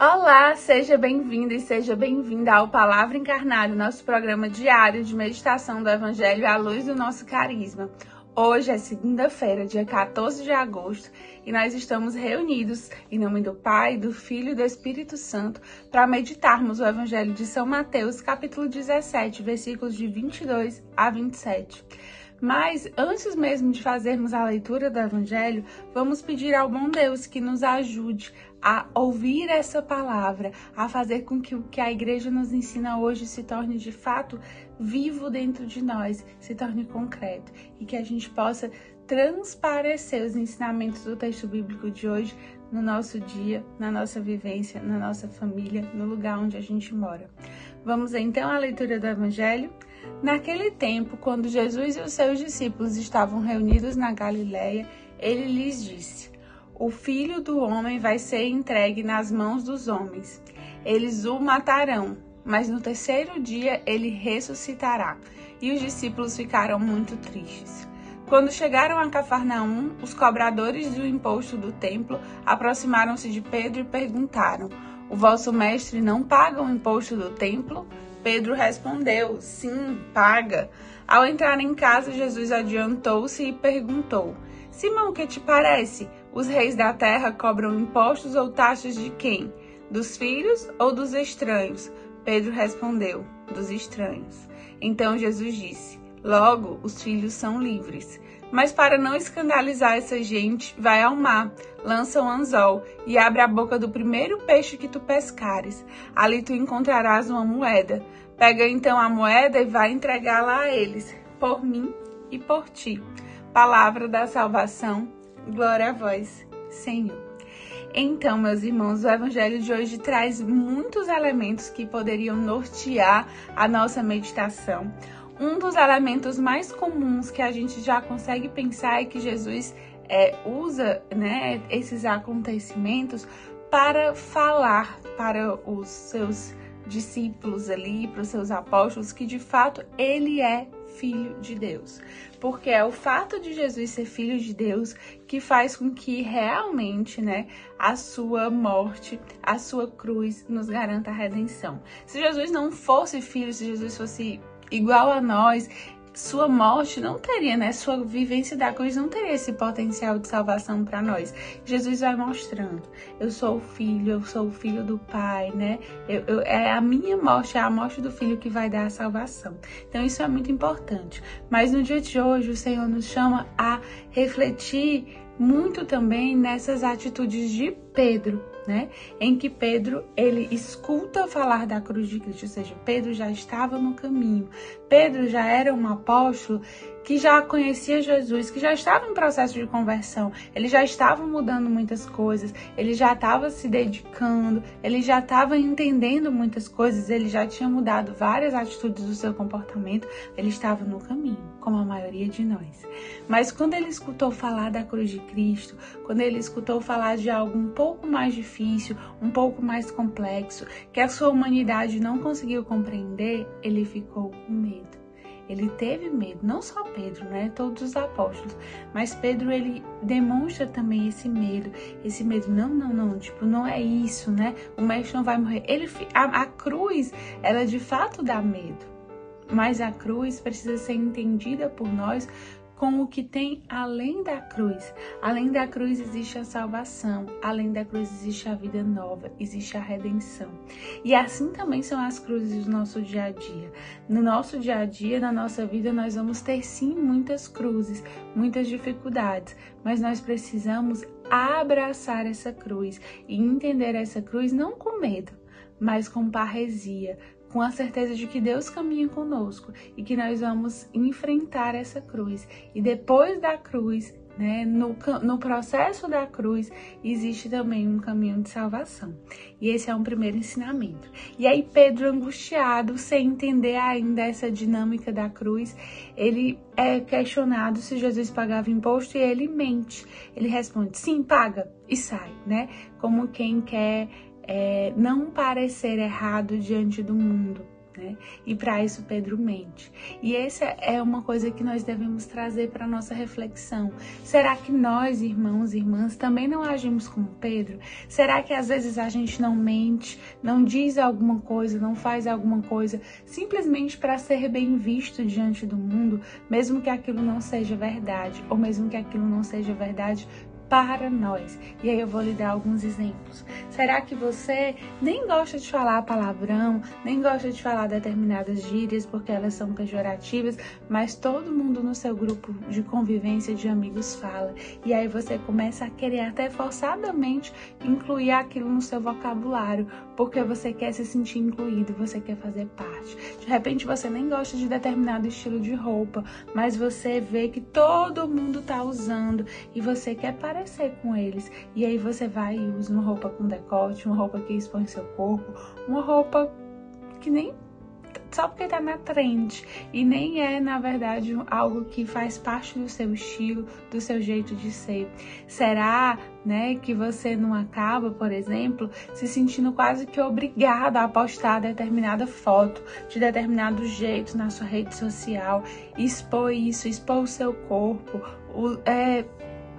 Olá, seja bem-vindo e seja bem-vinda ao Palavra Encarnada, nosso programa diário de meditação do Evangelho à luz do nosso carisma. Hoje é segunda-feira, dia 14 de agosto, e nós estamos reunidos em nome do Pai, do Filho e do Espírito Santo para meditarmos o Evangelho de São Mateus, capítulo 17, versículos de 22 a 27. Mas antes mesmo de fazermos a leitura do Evangelho, vamos pedir ao bom Deus que nos ajude a ouvir essa palavra, a fazer com que o que a igreja nos ensina hoje se torne de fato vivo dentro de nós, se torne concreto e que a gente possa transparecer os ensinamentos do texto bíblico de hoje no nosso dia, na nossa vivência, na nossa família, no lugar onde a gente mora. Vamos então à leitura do Evangelho. Naquele tempo, quando Jesus e os seus discípulos estavam reunidos na Galiléia, ele lhes disse: O filho do homem vai ser entregue nas mãos dos homens. Eles o matarão, mas no terceiro dia ele ressuscitará. E os discípulos ficaram muito tristes. Quando chegaram a Cafarnaum, os cobradores do imposto do templo aproximaram-se de Pedro e perguntaram: O vosso mestre não paga o imposto do templo? Pedro respondeu: Sim, paga. Ao entrar em casa, Jesus adiantou-se e perguntou: Simão, que te parece? Os reis da terra cobram impostos ou taxas de quem? Dos filhos ou dos estranhos? Pedro respondeu: Dos estranhos. Então Jesus disse: Logo, os filhos são livres. Mas para não escandalizar essa gente, vai ao mar, lança um anzol e abre a boca do primeiro peixe que tu pescares. Ali tu encontrarás uma moeda. Pega então a moeda e vai entregá-la a eles, por mim e por ti. Palavra da salvação, glória a vós, Senhor. Então, meus irmãos, o evangelho de hoje traz muitos elementos que poderiam nortear a nossa meditação. Um dos elementos mais comuns que a gente já consegue pensar é que Jesus é, usa né, esses acontecimentos para falar para os seus discípulos ali, para os seus apóstolos, que de fato ele é filho de Deus. Porque é o fato de Jesus ser filho de Deus que faz com que realmente, né, a sua morte, a sua cruz nos garanta a redenção. Se Jesus não fosse filho, se Jesus fosse igual a nós, sua morte não teria, né? Sua vivência da cruz não teria esse potencial de salvação para nós. Jesus vai mostrando: eu sou o filho, eu sou o filho do Pai, né? Eu, eu, é a minha morte, é a morte do filho que vai dar a salvação. Então isso é muito importante. Mas no dia de hoje, o Senhor nos chama a refletir muito também nessas atitudes de Pedro, né? Em que Pedro ele escuta falar da cruz de Cristo, ou seja, Pedro já estava no caminho. Pedro já era um apóstolo que já conhecia Jesus, que já estava em processo de conversão, ele já estava mudando muitas coisas, ele já estava se dedicando, ele já estava entendendo muitas coisas, ele já tinha mudado várias atitudes do seu comportamento, ele estava no caminho, como a maioria de nós. Mas quando ele escutou falar da cruz de Cristo, quando ele escutou falar de algo um pouco mais difícil, um pouco mais complexo, que a sua humanidade não conseguiu compreender, ele ficou com medo. Ele teve medo, não só Pedro, né? Todos os apóstolos, mas Pedro ele demonstra também esse medo, esse medo. Não, não, não, tipo, não é isso, né? O mestre não vai morrer. Ele a, a cruz, ela de fato dá medo. Mas a cruz precisa ser entendida por nós com o que tem além da cruz. Além da cruz existe a salvação, além da cruz existe a vida nova, existe a redenção. E assim também são as cruzes do nosso dia a dia. No nosso dia a dia, na nossa vida, nós vamos ter sim muitas cruzes, muitas dificuldades, mas nós precisamos abraçar essa cruz e entender essa cruz não com medo, mas com parresia, com a certeza de que Deus caminha conosco e que nós vamos enfrentar essa cruz. E depois da cruz, né, no, no processo da cruz, existe também um caminho de salvação. E esse é um primeiro ensinamento. E aí, Pedro, angustiado, sem entender ainda essa dinâmica da cruz, ele é questionado se Jesus pagava imposto e ele mente. Ele responde: sim, paga, e sai, né? Como quem quer é, não parecer errado diante do mundo. né? E para isso Pedro mente. E essa é uma coisa que nós devemos trazer para nossa reflexão. Será que nós, irmãos e irmãs, também não agimos como Pedro? Será que às vezes a gente não mente, não diz alguma coisa, não faz alguma coisa simplesmente para ser bem visto diante do mundo, mesmo que aquilo não seja verdade, ou mesmo que aquilo não seja verdade para nós. E aí eu vou lhe dar alguns exemplos. Será que você nem gosta de falar palavrão, nem gosta de falar determinadas gírias porque elas são pejorativas, mas todo mundo no seu grupo de convivência de amigos fala. E aí você começa a querer até forçadamente incluir aquilo no seu vocabulário, porque você quer se sentir incluído, você quer fazer parte. De repente você nem gosta de determinado estilo de roupa, mas você vê que todo mundo tá usando e você quer parecer com eles. E aí você vai e usa uma roupa com decote, uma roupa que expõe seu corpo, uma roupa que nem só porque tá na trend e nem é, na verdade, algo que faz parte do seu estilo, do seu jeito de ser. Será, né, que você não acaba, por exemplo, se sentindo quase que obrigado a postar determinada foto de determinado jeito na sua rede social, expor isso, expor o seu corpo, o, é,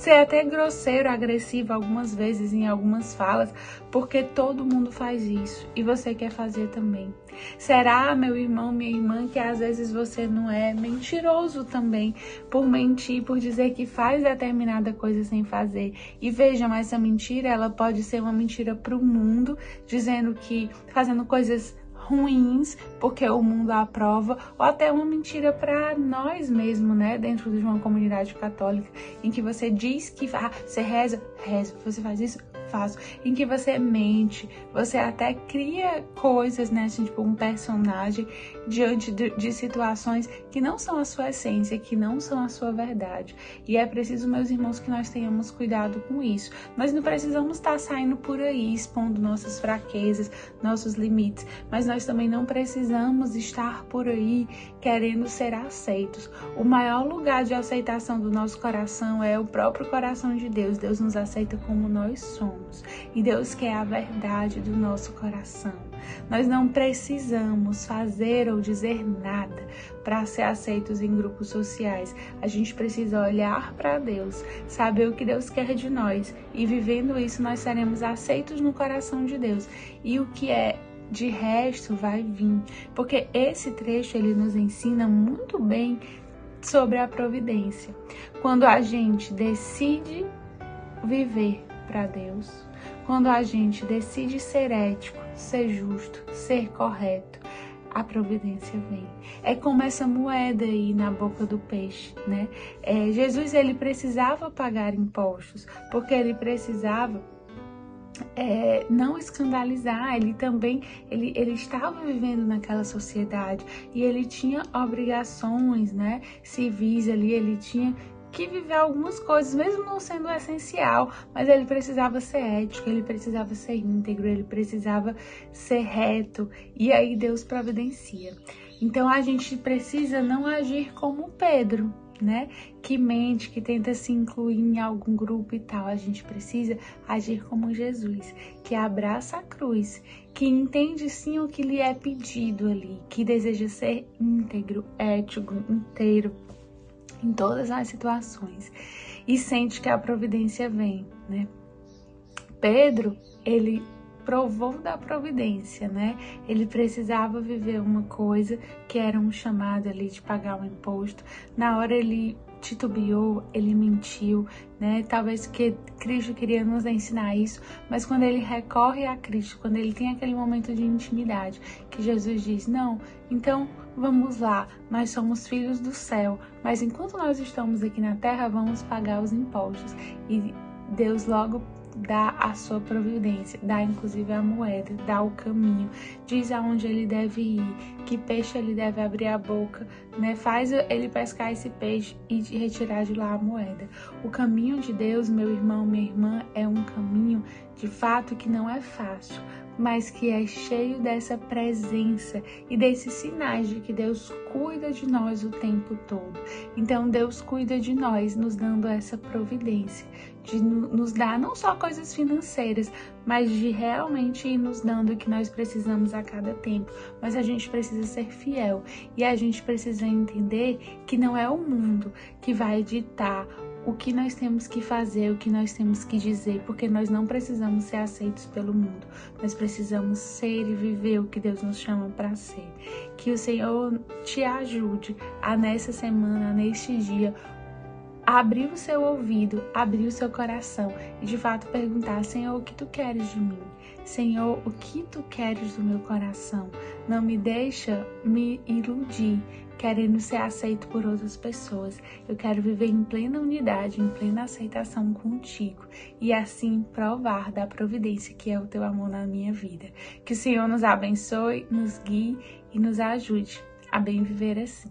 ser até grosseiro, agressivo algumas vezes em algumas falas, porque todo mundo faz isso e você quer fazer também. Será, meu irmão, minha irmã, que às vezes você não é mentiroso também por mentir, por dizer que faz determinada coisa sem fazer? E vejam, essa mentira, ela pode ser uma mentira para o mundo, dizendo que fazendo coisas ruins, porque o mundo aprova, ou até uma mentira para nós mesmos, né, dentro de uma comunidade católica, em que você diz que ah, você reza, reza, você faz isso, faço, em que você mente, você até cria coisas, né, assim, tipo um personagem diante de, de, situações que não são a sua essência, que não são a sua verdade. E é preciso, meus irmãos, que nós tenhamos cuidado com isso. Nós não precisamos estar saindo por aí expondo nossas fraquezas, nossos limites, mas nós também não precisamos estar por aí querendo ser aceitos. O maior lugar de aceitação do nosso coração é o próprio coração de Deus. Deus nos aceita como nós somos e Deus quer a verdade do nosso coração. Nós não precisamos fazer ou dizer nada para ser aceitos em grupos sociais. A gente precisa olhar para Deus, saber o que Deus quer de nós e vivendo isso nós seremos aceitos no coração de Deus. E o que é de resto vai vir, porque esse trecho ele nos ensina muito bem sobre a providência. Quando a gente decide viver para Deus, quando a gente decide ser ético, ser justo, ser correto, a providência vem. É como essa moeda aí na boca do peixe, né? É, Jesus ele precisava pagar impostos porque ele precisava é, não escandalizar, ele também ele, ele estava vivendo naquela sociedade e ele tinha obrigações, né, civis ali, ele tinha que viver algumas coisas, mesmo não sendo essencial, mas ele precisava ser ético, ele precisava ser íntegro, ele precisava ser reto, e aí Deus providencia. Então a gente precisa não agir como Pedro, né? Que mente, que tenta se incluir em algum grupo e tal. A gente precisa agir como Jesus, que abraça a cruz, que entende sim o que lhe é pedido ali, que deseja ser íntegro, ético, inteiro, em todas as situações e sente que a providência vem, né? Pedro, ele provou da providência, né? Ele precisava viver uma coisa que era um chamado ali de pagar o um imposto. Na hora ele titubeou, ele mentiu, né? Talvez que Cristo queria nos ensinar isso, mas quando ele recorre a Cristo, quando ele tem aquele momento de intimidade, que Jesus diz: "Não, então vamos lá, nós somos filhos do céu, mas enquanto nós estamos aqui na terra, vamos pagar os impostos". E Deus logo dá a sua providência, dá inclusive a moeda, dá o caminho, diz aonde ele deve ir, que peixe ele deve abrir a boca, né? Faz ele pescar esse peixe e retirar de lá a moeda. O caminho de Deus, meu irmão, minha irmã, é um caminho de fato que não é fácil, mas que é cheio dessa presença e desses sinais de que Deus cuida de nós o tempo todo. Então Deus cuida de nós, nos dando essa providência, de nos dar não só coisas financeiras, mas de realmente ir nos dando o que nós precisamos a cada tempo. Mas a gente precisa ser fiel e a gente precisa entender que não é o mundo que vai ditar o que nós temos que fazer, o que nós temos que dizer, porque nós não precisamos ser aceitos pelo mundo. Nós precisamos ser e viver o que Deus nos chama para ser. Que o Senhor te ajude a nessa semana, neste dia, abrir o seu ouvido, abrir o seu coração e de fato perguntar: Senhor, o que tu queres de mim? Senhor, o que tu queres do meu coração? Não me deixa me iludir, querendo ser aceito por outras pessoas. Eu quero viver em plena unidade, em plena aceitação contigo e assim provar da providência que é o teu amor na minha vida. Que o Senhor nos abençoe, nos guie e nos ajude a bem viver assim.